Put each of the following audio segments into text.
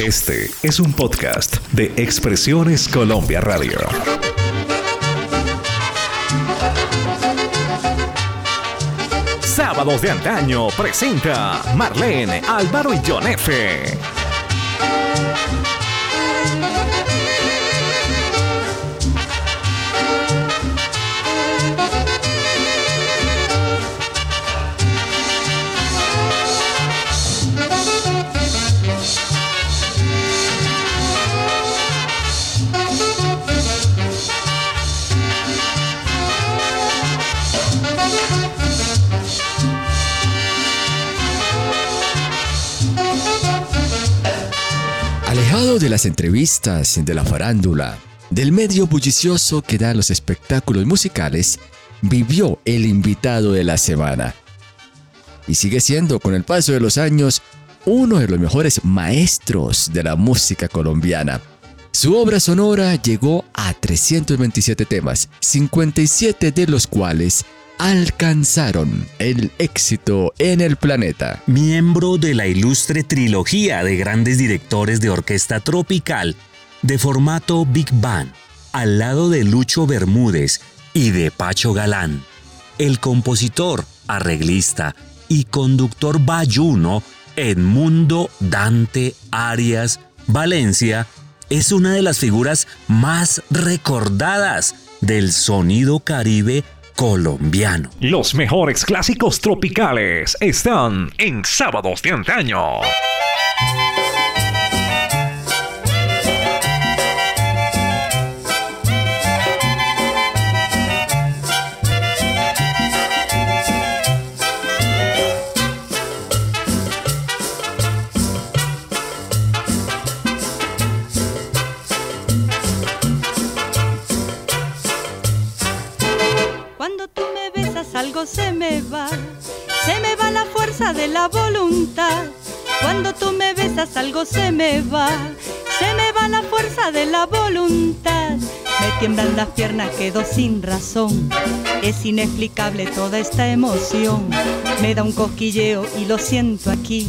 Este es un podcast de Expresiones Colombia Radio. Sábados de antaño presenta Marlene, Álvaro y John F. De las entrevistas, de la farándula, del medio bullicioso que dan los espectáculos musicales, vivió el invitado de la semana. Y sigue siendo, con el paso de los años, uno de los mejores maestros de la música colombiana. Su obra sonora llegó a 327 temas, 57 de los cuales alcanzaron el éxito en el planeta. Miembro de la ilustre trilogía de grandes directores de orquesta tropical de formato Big Band, al lado de Lucho Bermúdez y de Pacho Galán. El compositor, arreglista y conductor bayuno Edmundo Dante Arias Valencia es una de las figuras más recordadas del sonido caribe colombiano. Los mejores clásicos tropicales están en Sábados de Antaño. De la voluntad. Cuando tú me besas algo se me va, se me va la fuerza de la voluntad. Me tiemblan las piernas, quedo sin razón. Es inexplicable toda esta emoción. Me da un cosquilleo y lo siento aquí.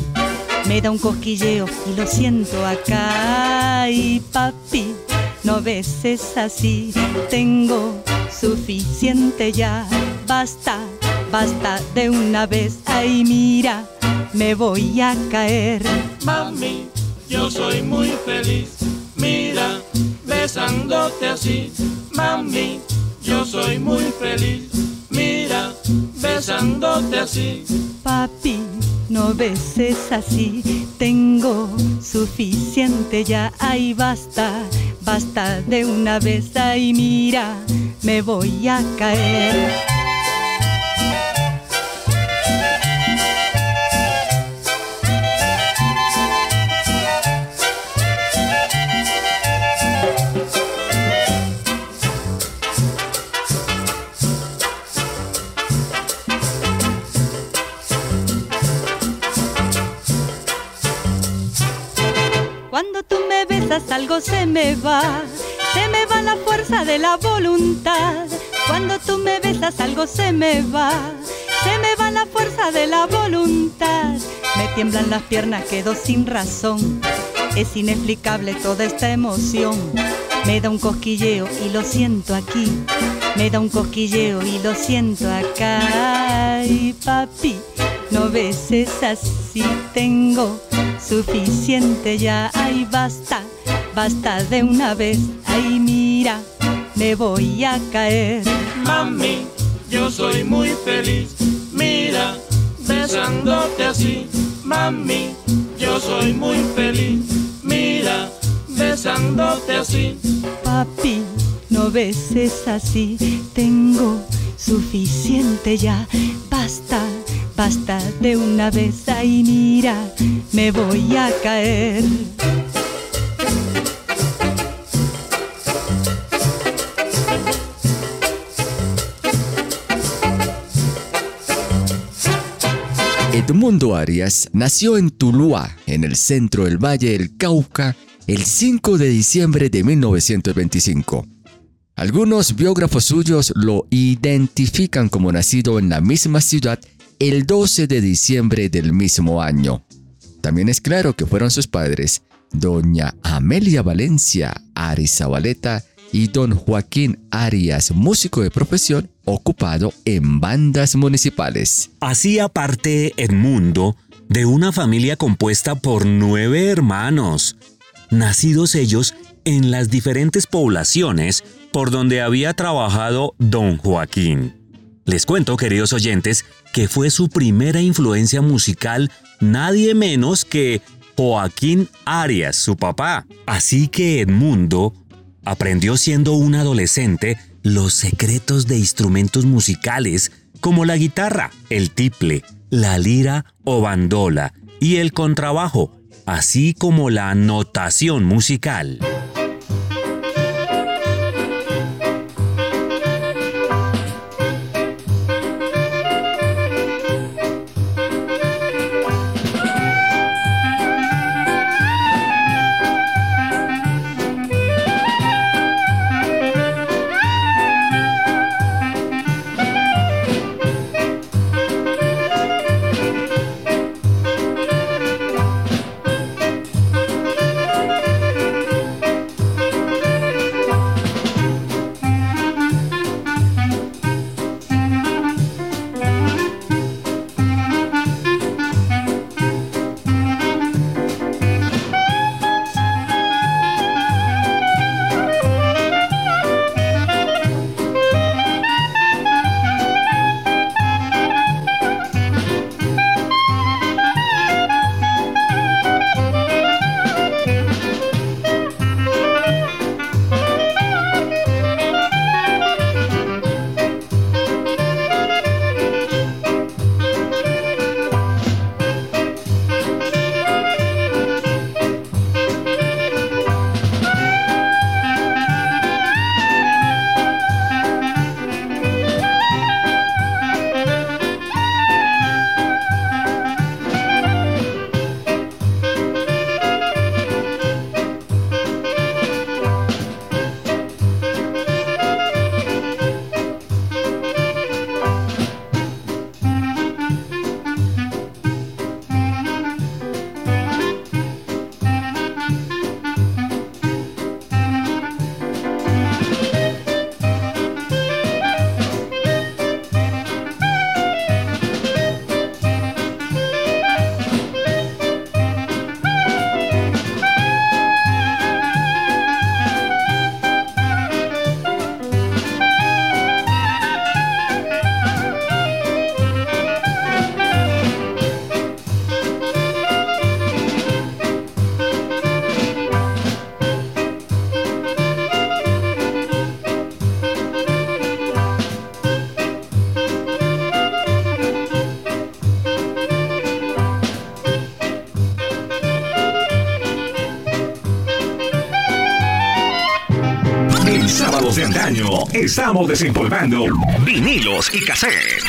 Me da un cosquilleo y lo siento acá. Y papi, no beses así. Tengo suficiente ya. Basta, basta de una vez. Ay, mira, me voy a caer. Mami, yo soy muy feliz. Mira, besándote así. Mami, yo soy muy feliz. Mira, besándote así. Papi, no beses así. Tengo suficiente ya. Ay, basta, basta de una vez. Ay, mira, me voy a caer. Algo se me va, se me va la fuerza de la voluntad. Cuando tú me besas algo se me va, se me va la fuerza de la voluntad. Me tiemblan las piernas, quedo sin razón. Es inexplicable toda esta emoción. Me da un cosquilleo y lo siento aquí. Me da un cosquilleo y lo siento acá. Ay, papi, no beses así, tengo suficiente ya. Ay, basta, basta de una vez. Ay, mira, me voy a caer. Mami, yo soy muy feliz. Mira, besándote así. Mami, yo soy muy feliz. Mira, besándote así. Papi, no beses así, tengo suficiente ya. Basta, basta de una vez. Ay, mira, me voy a caer. Edmundo Arias nació en Tuluá, en el centro del Valle del Cauca, el 5 de diciembre de 1925. Algunos biógrafos suyos lo identifican como nacido en la misma ciudad el 12 de diciembre del mismo año. También es claro que fueron sus padres doña Amelia Valencia Arizabaleta y don Joaquín Arias, músico de profesión, ocupado en bandas municipales. Hacía parte Edmundo de una familia compuesta por nueve hermanos, nacidos ellos en las diferentes poblaciones por donde había trabajado don Joaquín. Les cuento, queridos oyentes, que fue su primera influencia musical nadie menos que Joaquín Arias, su papá. Así que Edmundo aprendió siendo un adolescente los secretos de instrumentos musicales como la guitarra, el tiple, la lira o bandola y el contrabajo, así como la notación musical. Estamos desempolvando vinilos y cassettes.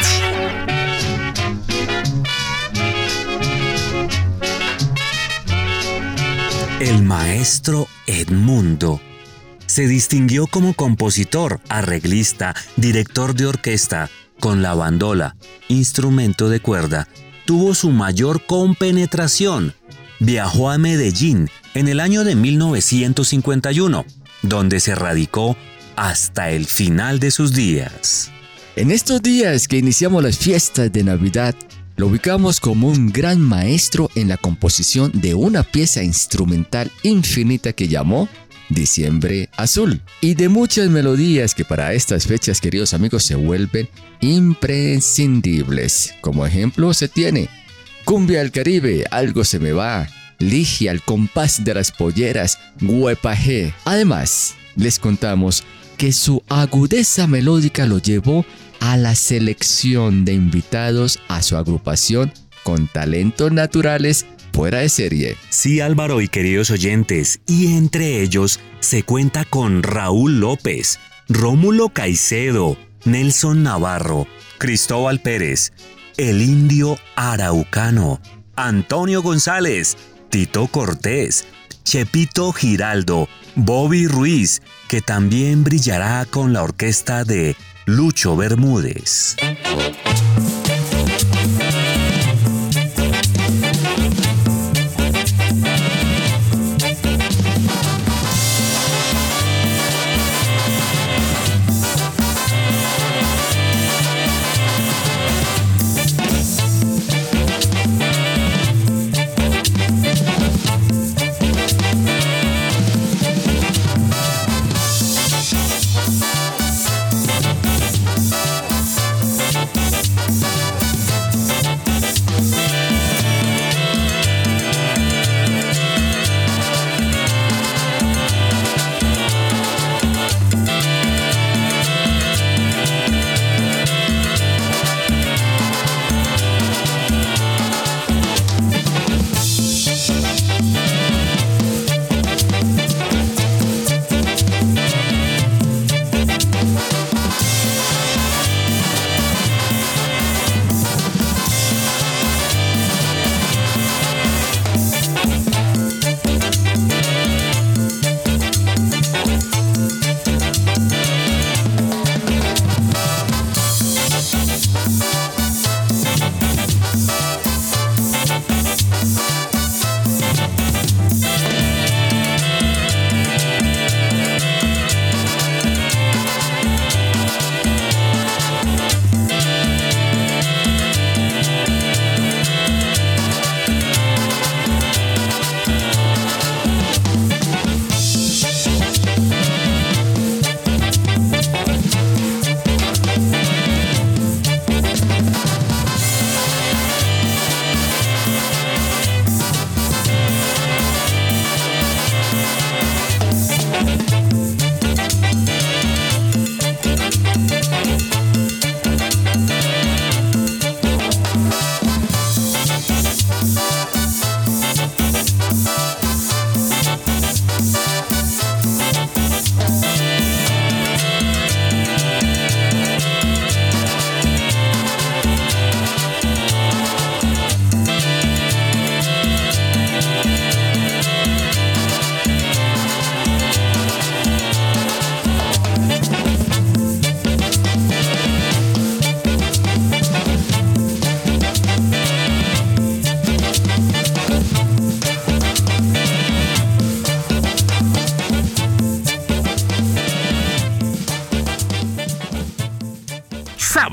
El maestro Edmundo se distinguió como compositor, arreglista, director de orquesta con la bandola, instrumento de cuerda. Tuvo su mayor compenetración. Viajó a Medellín en el año de 1951, donde se radicó hasta el final de sus días. En estos días que iniciamos las fiestas de Navidad, lo ubicamos como un gran maestro en la composición de una pieza instrumental infinita que llamó Diciembre Azul y de muchas melodías que para estas fechas, queridos amigos, se vuelven imprescindibles. Como ejemplo se tiene Cumbia al Caribe, Algo se me va, Ligia al compás de las polleras, Huepaje. Además, les contamos que su agudeza melódica lo llevó a la selección de invitados a su agrupación con talentos naturales fuera de serie. Sí, Álvaro y queridos oyentes, y entre ellos se cuenta con Raúl López, Rómulo Caicedo, Nelson Navarro, Cristóbal Pérez, el indio araucano, Antonio González, Tito Cortés, Chepito Giraldo, Bobby Ruiz, que también brillará con la orquesta de Lucho Bermúdez.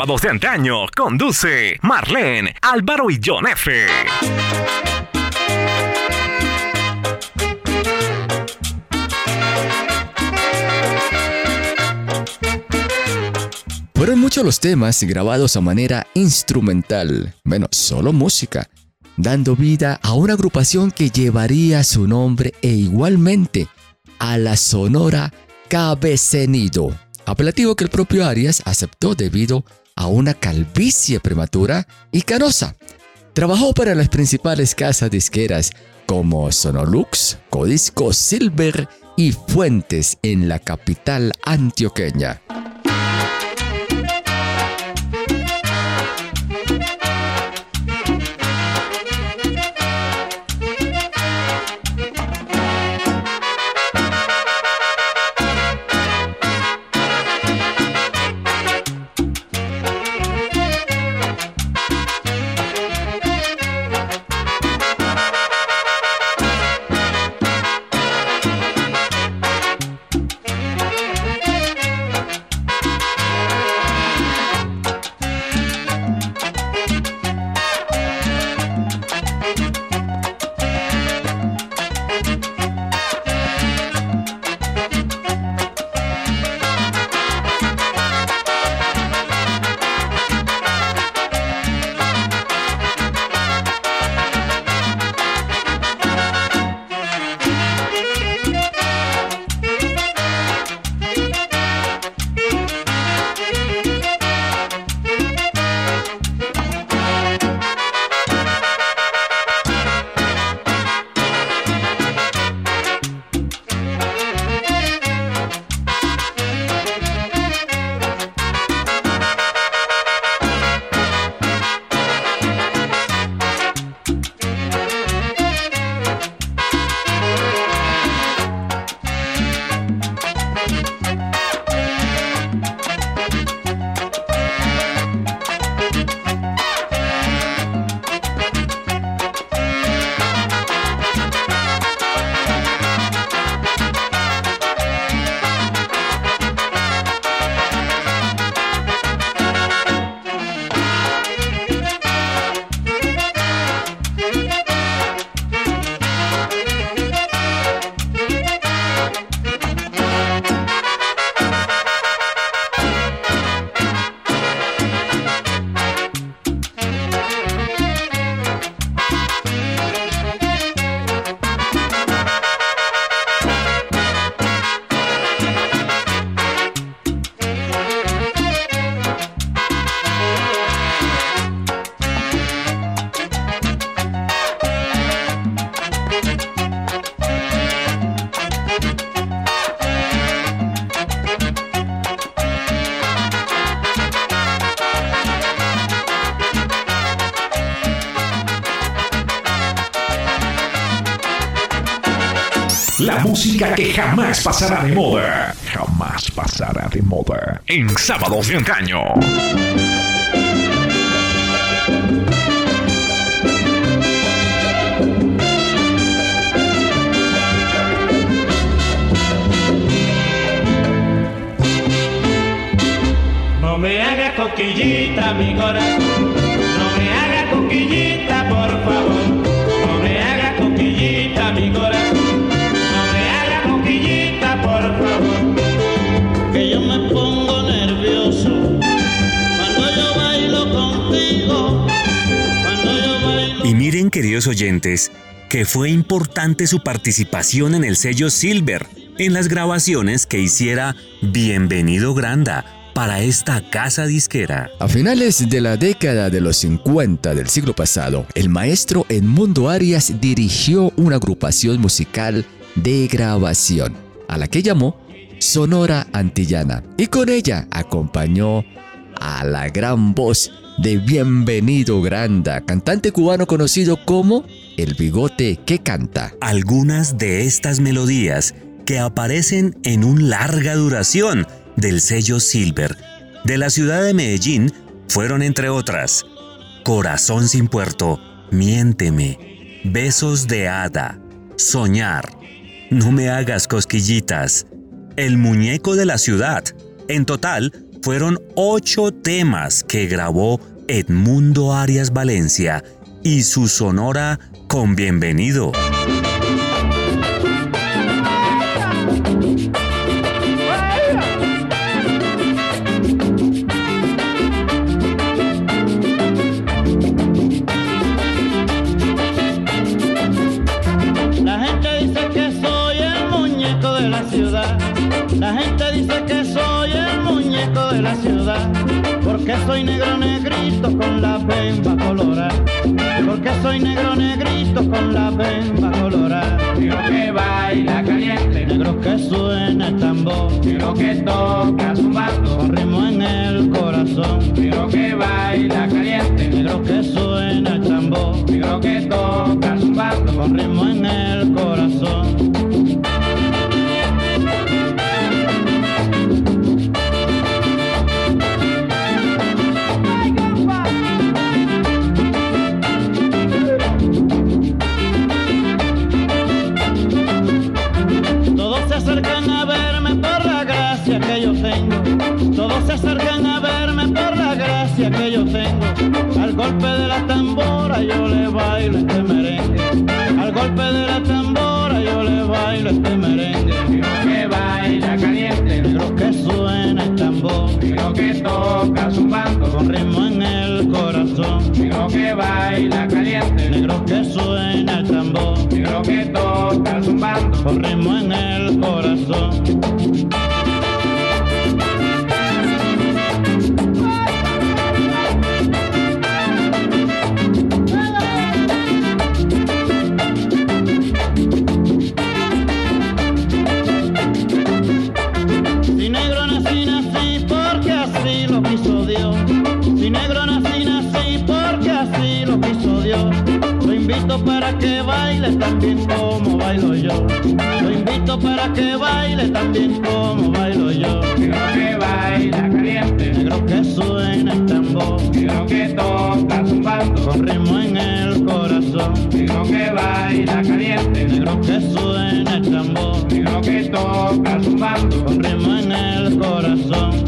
Sábados de antaño conduce Marlene, Álvaro y John F. Fueron muchos los temas grabados a manera instrumental, bueno, solo música, dando vida a una agrupación que llevaría su nombre e igualmente a la sonora Cabecenido, apelativo que el propio Arias aceptó debido a una calvicie prematura y canosa. Trabajó para las principales casas disqueras como Sonolux, Codisco Silver y Fuentes en la capital antioqueña. Música que jamás pasará de moda. Jamás pasará de moda. En sábados de antaño. Oyentes, que fue importante su participación en el sello Silver, en las grabaciones que hiciera Bienvenido Granda para esta casa disquera. A finales de la década de los 50 del siglo pasado, el maestro Edmundo Arias dirigió una agrupación musical de grabación, a la que llamó Sonora Antillana, y con ella acompañó a la gran voz de Bienvenido Granda, cantante cubano conocido como El Bigote que Canta. Algunas de estas melodías que aparecen en un larga duración del sello Silver de la ciudad de Medellín fueron entre otras Corazón sin puerto, Miénteme, Besos de hada, Soñar, No me hagas cosquillitas, El muñeco de la ciudad. En total, fueron ocho temas que grabó Edmundo Arias Valencia y su sonora con bienvenido. Soy negro negrito con la bemba colorada. Negro que baila caliente, negro que suena el tambor, negro que toca zumbando, con ritmo en el corazón. Negro que baila caliente, negro que suena el tambor, negro que toca zumbando, con ritmo en el corazón. Que yo tengo. Al golpe de la tambora yo le bailo este merengue. Al golpe de la tambora yo le bailo este merengue. Negro que baila caliente, negro que suena el tambor, negro que toca zumbando con ritmo en el corazón. Negro que baila caliente, negro que suena el tambor, negro que toca zumbando con ritmo en el corazón. Baile también como bailo yo. Lo invito para que baile también como bailo yo. Negro que baila caliente, negro que suena el tambor, negro que toca zumbando, con ritmo en el corazón. Negro que baila caliente, negro que suena el tambor, negro que toca zumbando, con ritmo en el corazón.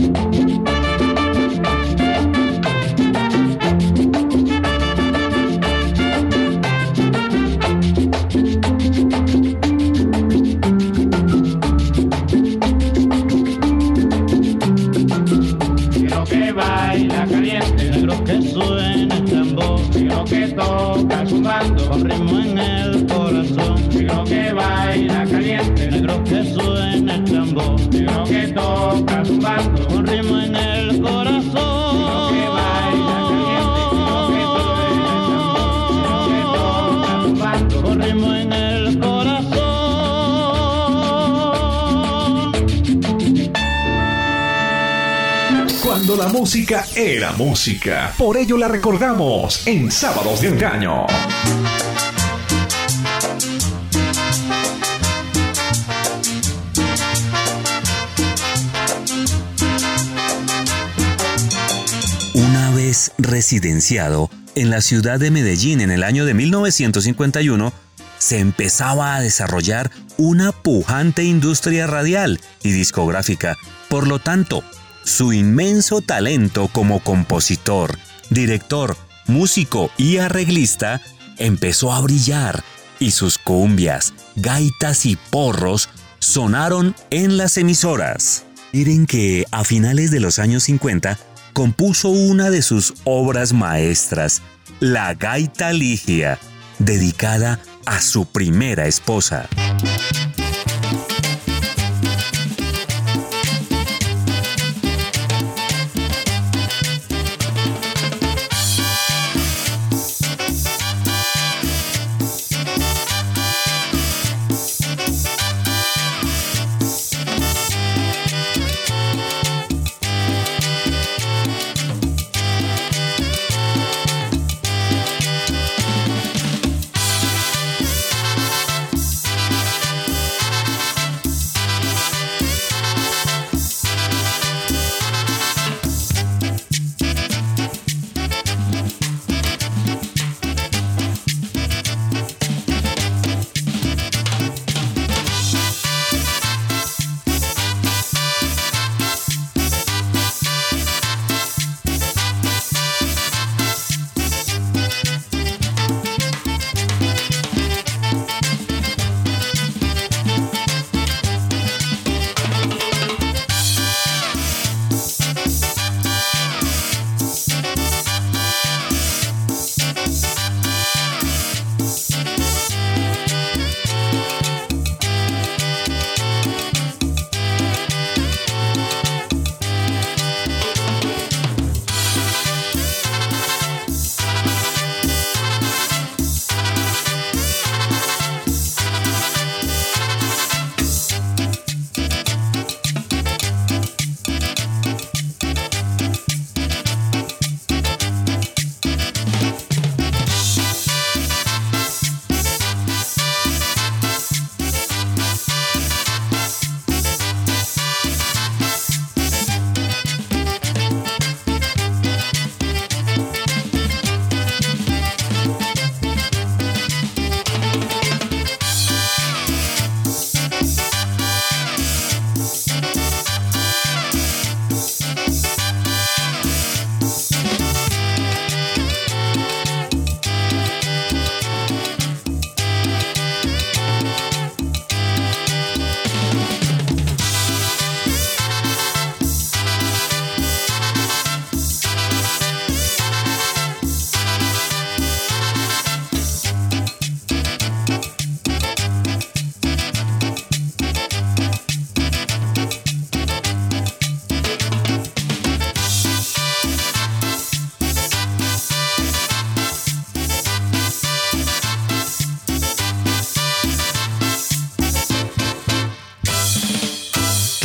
Era música. Por ello la recordamos en Sábados de Engaño. Una vez residenciado en la ciudad de Medellín en el año de 1951, se empezaba a desarrollar una pujante industria radial y discográfica. Por lo tanto, su inmenso talento como compositor, director, músico y arreglista empezó a brillar y sus cumbias, gaitas y porros sonaron en las emisoras. Miren que a finales de los años 50 compuso una de sus obras maestras, La Gaita Ligia, dedicada a su primera esposa.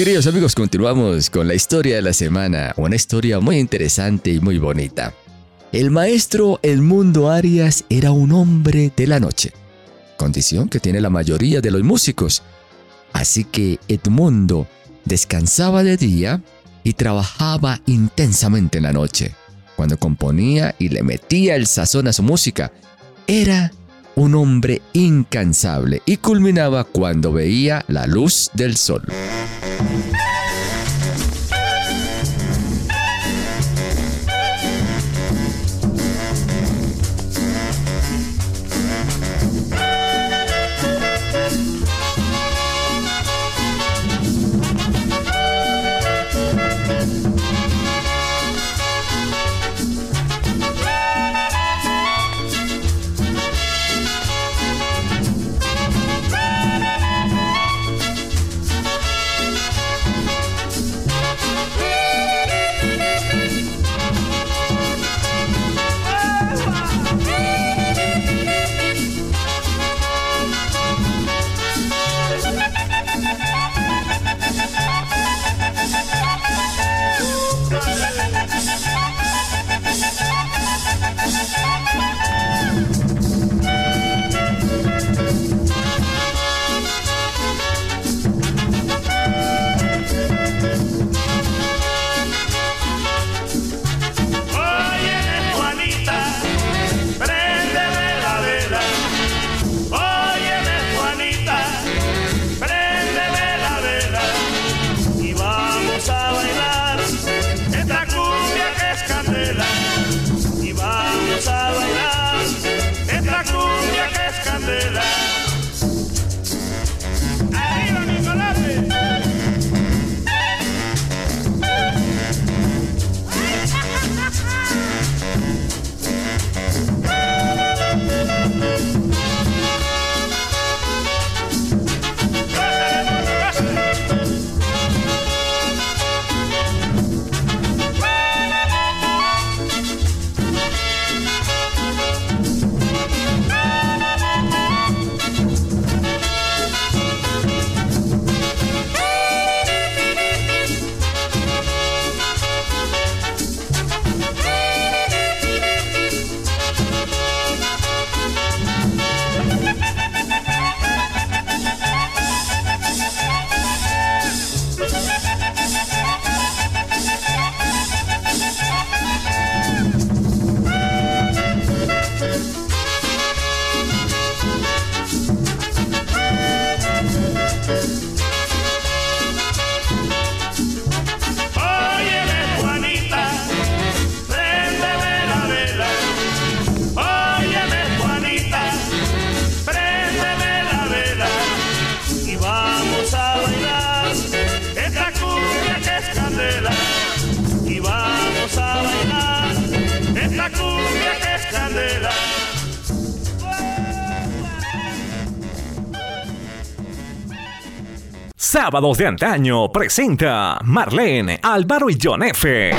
Queridos amigos, continuamos con la historia de la semana, una historia muy interesante y muy bonita. El maestro Edmundo Arias era un hombre de la noche, condición que tiene la mayoría de los músicos. Así que Edmundo descansaba de día y trabajaba intensamente en la noche. Cuando componía y le metía el sazón a su música, era un hombre incansable y culminaba cuando veía la luz del sol. Sábados de antaño presenta Marlene, Álvaro y John F.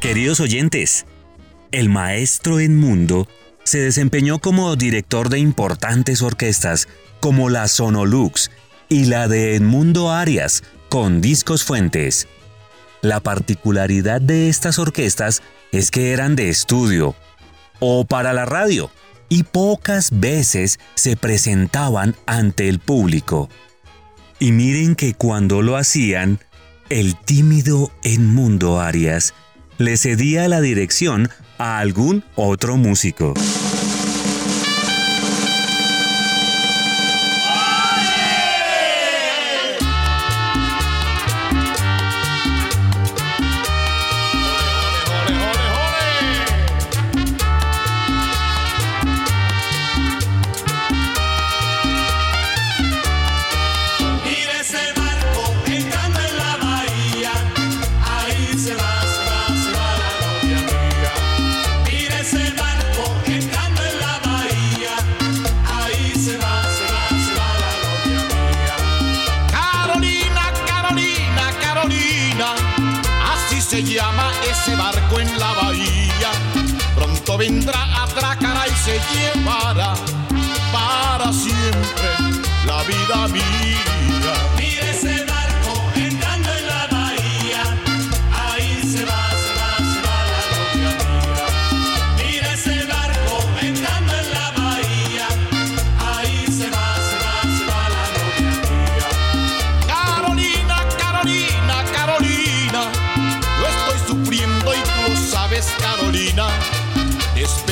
Queridos oyentes, el maestro en Mundo se desempeñó como director de importantes orquestas como la Sonolux y la de Edmundo Arias, con discos fuentes. La particularidad de estas orquestas es que eran de estudio o para la radio y pocas veces se presentaban ante el público. Y miren que cuando lo hacían, el tímido Edmundo Arias le cedía la dirección a algún otro músico. La bahía. Pronto vendrá, atracará y se llevará para siempre la vida mía.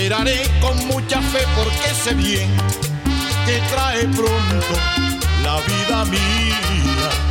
Esperaré con mucha fe porque sé bien que trae pronto la vida mía.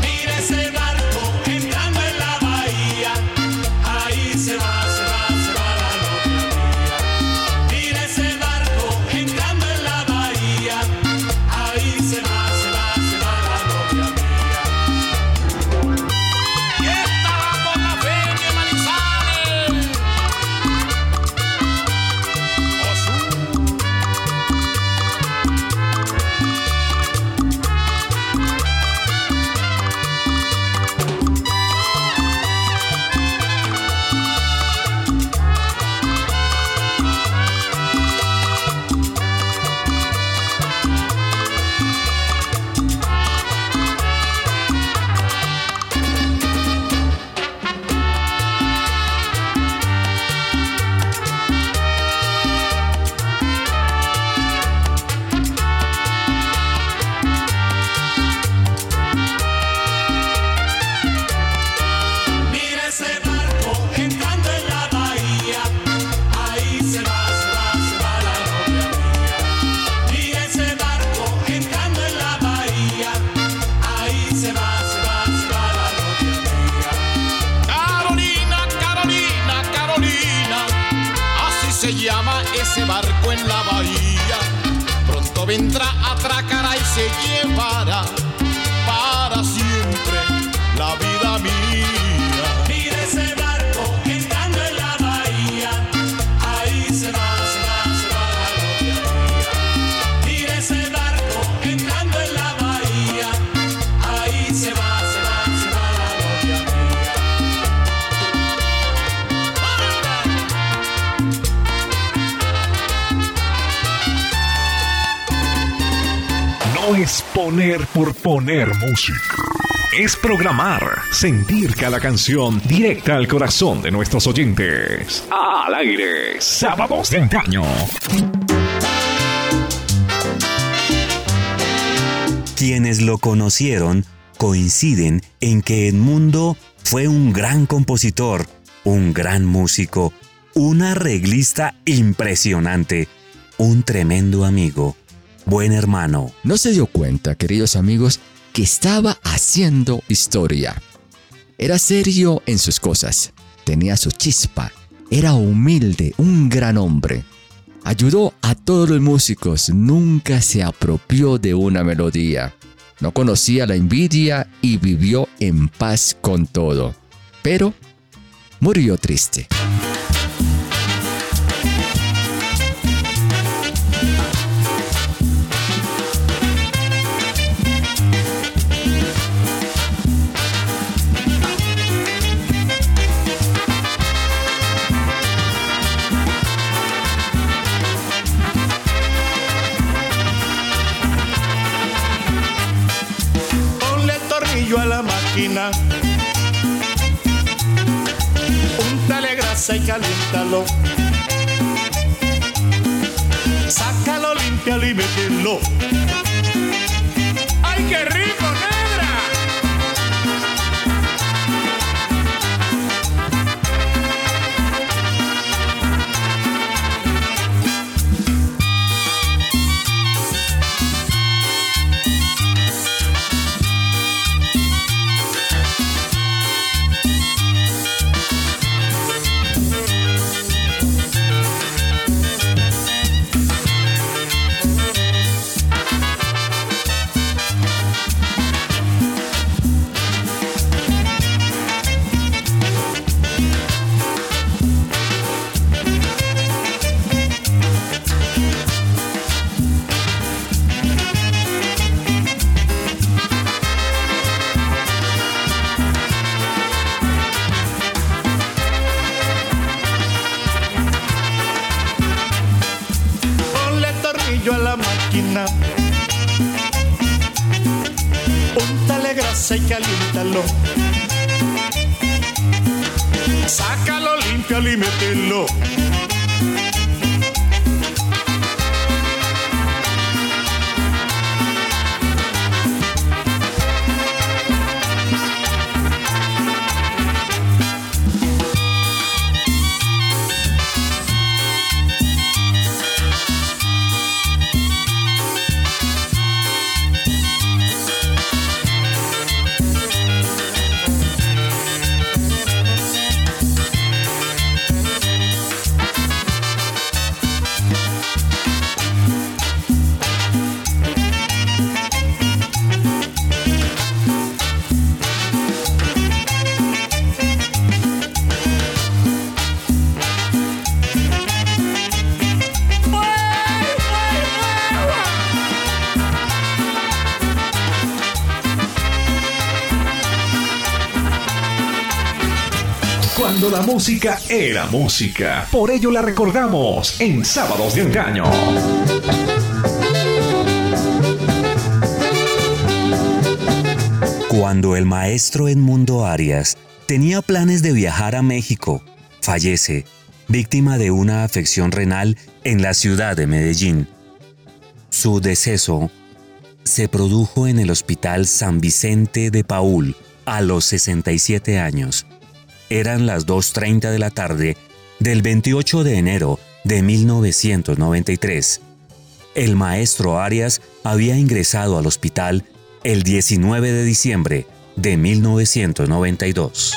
Música. Es programar, sentir cada canción directa al corazón de nuestros oyentes. Al aire, sábados de antaño. Quienes lo conocieron coinciden en que Edmundo fue un gran compositor, un gran músico, un arreglista impresionante, un tremendo amigo, buen hermano. No se dio cuenta, queridos amigos, que estaba haciendo historia. Era serio en sus cosas, tenía su chispa, era humilde, un gran hombre. Ayudó a todos los músicos, nunca se apropió de una melodía. No conocía la envidia y vivió en paz con todo. Pero murió triste. Y caliéntalo. Sácalo, límpialo y mételo. Música era música. Por ello la recordamos en Sábados de Engaño. Cuando el maestro Edmundo Arias tenía planes de viajar a México, fallece, víctima de una afección renal en la ciudad de Medellín. Su deceso se produjo en el Hospital San Vicente de Paul a los 67 años. Eran las 2.30 de la tarde del 28 de enero de 1993. El maestro Arias había ingresado al hospital el 19 de diciembre de 1992.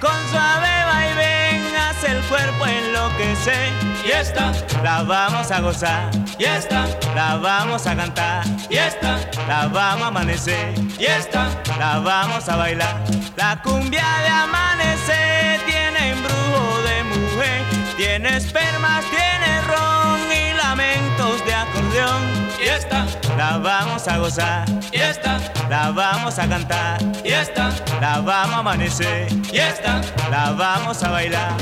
Con suave vaivén hace el cuerpo enloquecer. Y esta la vamos a gozar, y esta la vamos a cantar, y esta la vamos a amanecer, y esta la vamos a bailar. La cumbia de amanecer tiene embrujo de mujer, tiene espermas, tiene ron y lamentos de acordeón. Y esta la vamos a gozar, y esta la vamos a cantar, y esta la vamos a amanecer, y esta la vamos a bailar.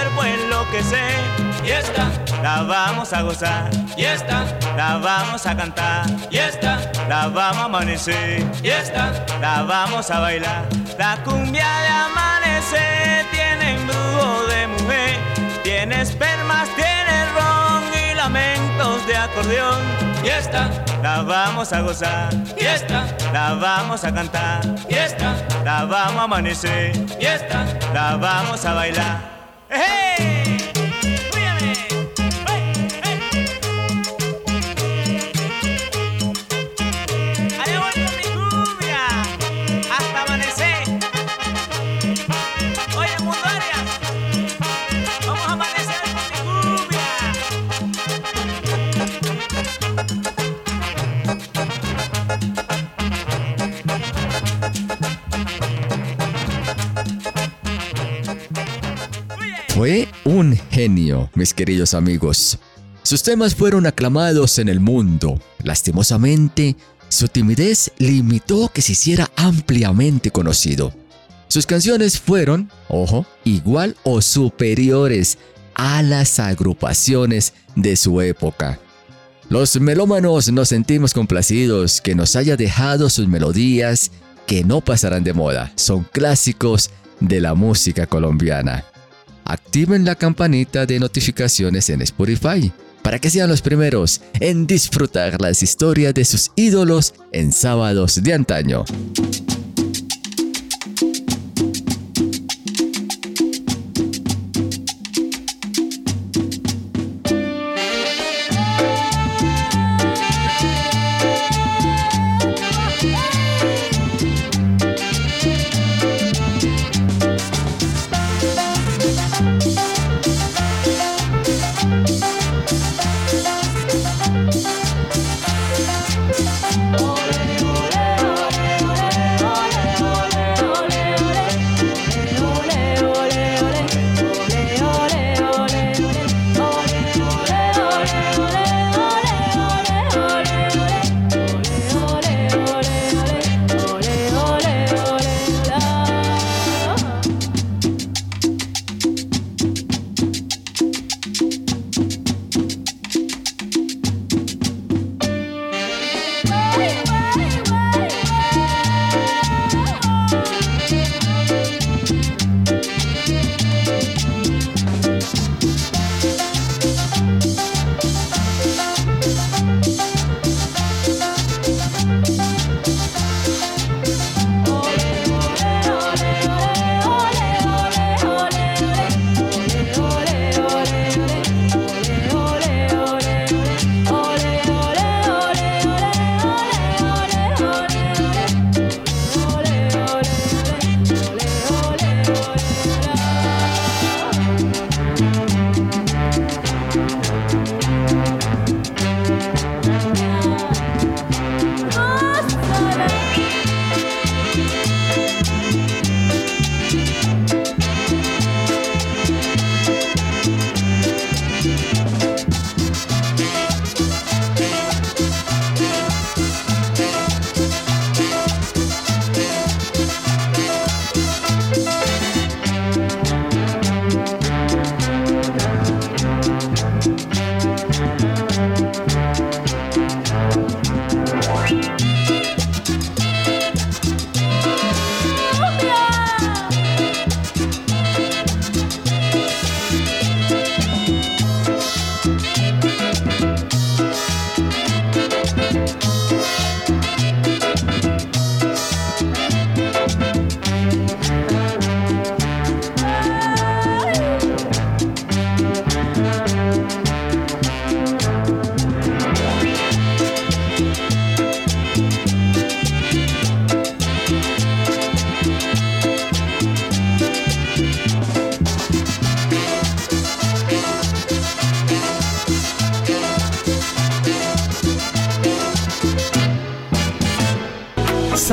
Cuerpo enloquecer. Y esta la vamos a gozar, y esta la vamos a cantar, y esta la vamos a amanecer, y esta la vamos a bailar. La cumbia de amanecer tiene embrujo de mujer, tiene espermas, tiene ron y lamentos de acordeón. Y esta la vamos a gozar, y esta la vamos a cantar, y esta la vamos a amanecer, y esta la vamos a bailar. ¡Hey! Fue un genio, mis queridos amigos. Sus temas fueron aclamados en el mundo. Lastimosamente, su timidez limitó que se hiciera ampliamente conocido. Sus canciones fueron, ojo, igual o superiores a las agrupaciones de su época. Los melómanos nos sentimos complacidos que nos haya dejado sus melodías que no pasarán de moda. Son clásicos de la música colombiana. Activen la campanita de notificaciones en Spotify para que sean los primeros en disfrutar las historias de sus ídolos en sábados de antaño.